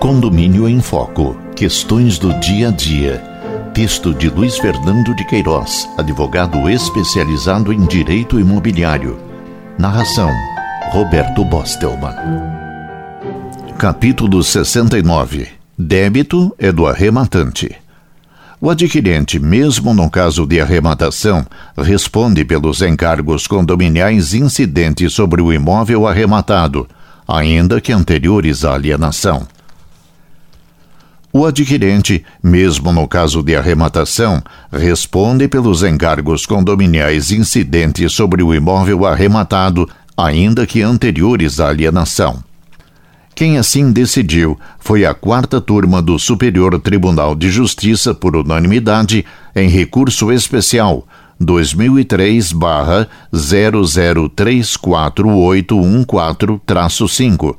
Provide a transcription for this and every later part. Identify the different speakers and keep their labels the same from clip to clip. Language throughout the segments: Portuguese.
Speaker 1: Condomínio em Foco. Questões do dia a dia. Texto de Luiz Fernando de Queiroz, advogado especializado em direito imobiliário. Narração: Roberto Bostelman. Capítulo 69. Débito é do arrematante. O adquirente, mesmo no caso de arrematação, responde pelos encargos condominiais incidentes sobre o imóvel arrematado, ainda que anteriores à alienação. O adquirente, mesmo no caso de arrematação, responde pelos encargos condominiais incidentes sobre o imóvel arrematado, ainda que anteriores à alienação. Quem assim decidiu foi a quarta turma do Superior Tribunal de Justiça por unanimidade em recurso especial 2003-00348814-5,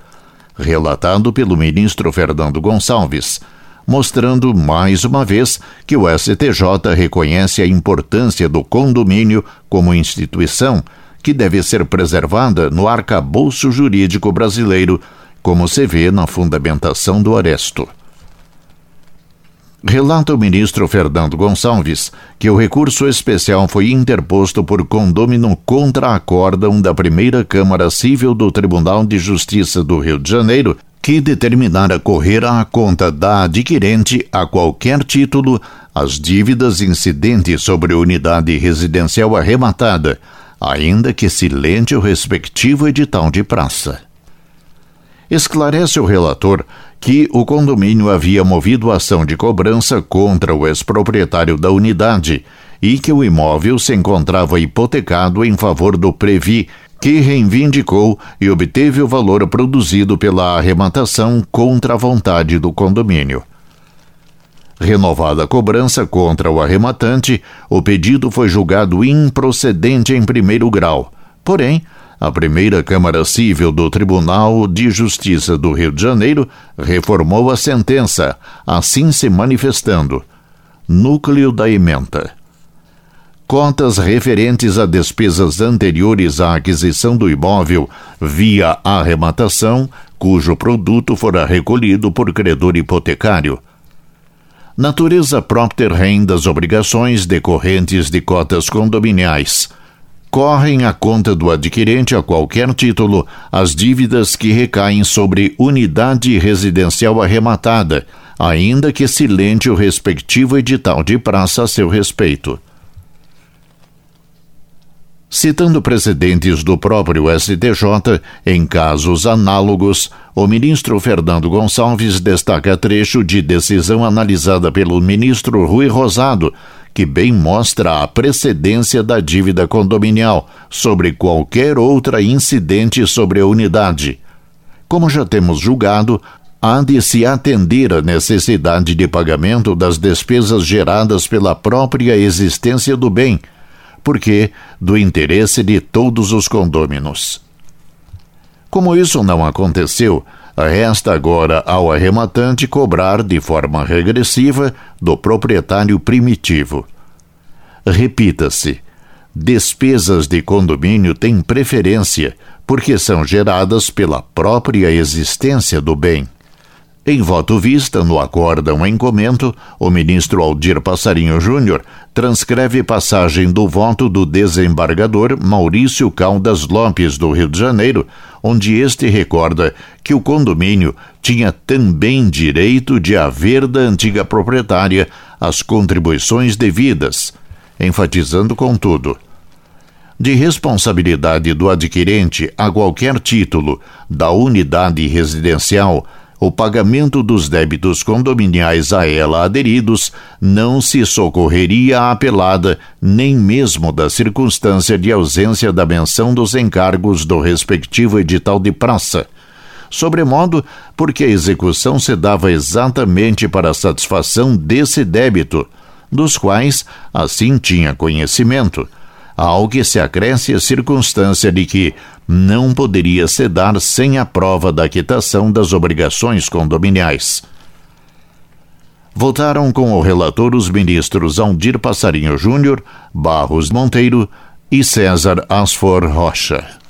Speaker 1: relatado pelo ministro Fernando Gonçalves, mostrando mais uma vez que o STJ reconhece a importância do condomínio como instituição que deve ser preservada no arcabouço jurídico brasileiro como se vê na fundamentação do Aresto. Relata o ministro Fernando Gonçalves que o recurso especial foi interposto por condômino contra acórdão da primeira Câmara Civil do Tribunal de Justiça do Rio de Janeiro, que determinara correr à conta da adquirente a qualquer título as dívidas incidentes sobre unidade residencial arrematada, ainda que silente o respectivo edital de praça. Esclarece o relator que o condomínio havia movido ação de cobrança contra o ex-proprietário da unidade e que o imóvel se encontrava hipotecado em favor do Previ, que reivindicou e obteve o valor produzido pela arrematação contra a vontade do condomínio. Renovada a cobrança contra o arrematante, o pedido foi julgado improcedente em primeiro grau. Porém, a primeira Câmara Civil do Tribunal de Justiça do Rio de Janeiro reformou a sentença, assim se manifestando. Núcleo da emenda. Cotas referentes a despesas anteriores à aquisição do imóvel via arrematação, cujo produto fora recolhido por credor hipotecário. Natureza própria das obrigações decorrentes de cotas condominiais correm à conta do adquirente a qualquer título as dívidas que recaem sobre unidade residencial arrematada, ainda que silente o respectivo edital de praça a seu respeito. Citando precedentes do próprio STJ, em casos análogos, o ministro Fernando Gonçalves destaca trecho de decisão analisada pelo ministro Rui Rosado, que bem mostra a precedência da dívida condominial sobre qualquer outra incidente sobre a unidade. Como já temos julgado, há de se atender à necessidade de pagamento das despesas geradas pela própria existência do bem, porque do interesse de todos os condôminos. Como isso não aconteceu, Resta agora ao arrematante cobrar de forma regressiva do proprietário primitivo. Repita-se: despesas de condomínio têm preferência porque são geradas pela própria existência do bem. Em voto vista no acórdão em comento, o ministro Aldir Passarinho Júnior transcreve passagem do voto do desembargador Maurício Caldas Lopes, do Rio de Janeiro, onde este recorda que o condomínio tinha também direito de haver da antiga proprietária as contribuições devidas, enfatizando, contudo, de responsabilidade do adquirente a qualquer título da unidade residencial o pagamento dos débitos condominiais a ela aderidos não se socorreria à apelada, nem mesmo da circunstância de ausência da menção dos encargos do respectivo edital de praça. Sobremodo, porque a execução se dava exatamente para a satisfação desse débito, dos quais assim tinha conhecimento ao que se acresce a circunstância de que não poderia se dar sem a prova da quitação das obrigações condominiais. Votaram com o relator os ministros Aldir Passarinho Júnior, Barros Monteiro e César Asfor Rocha.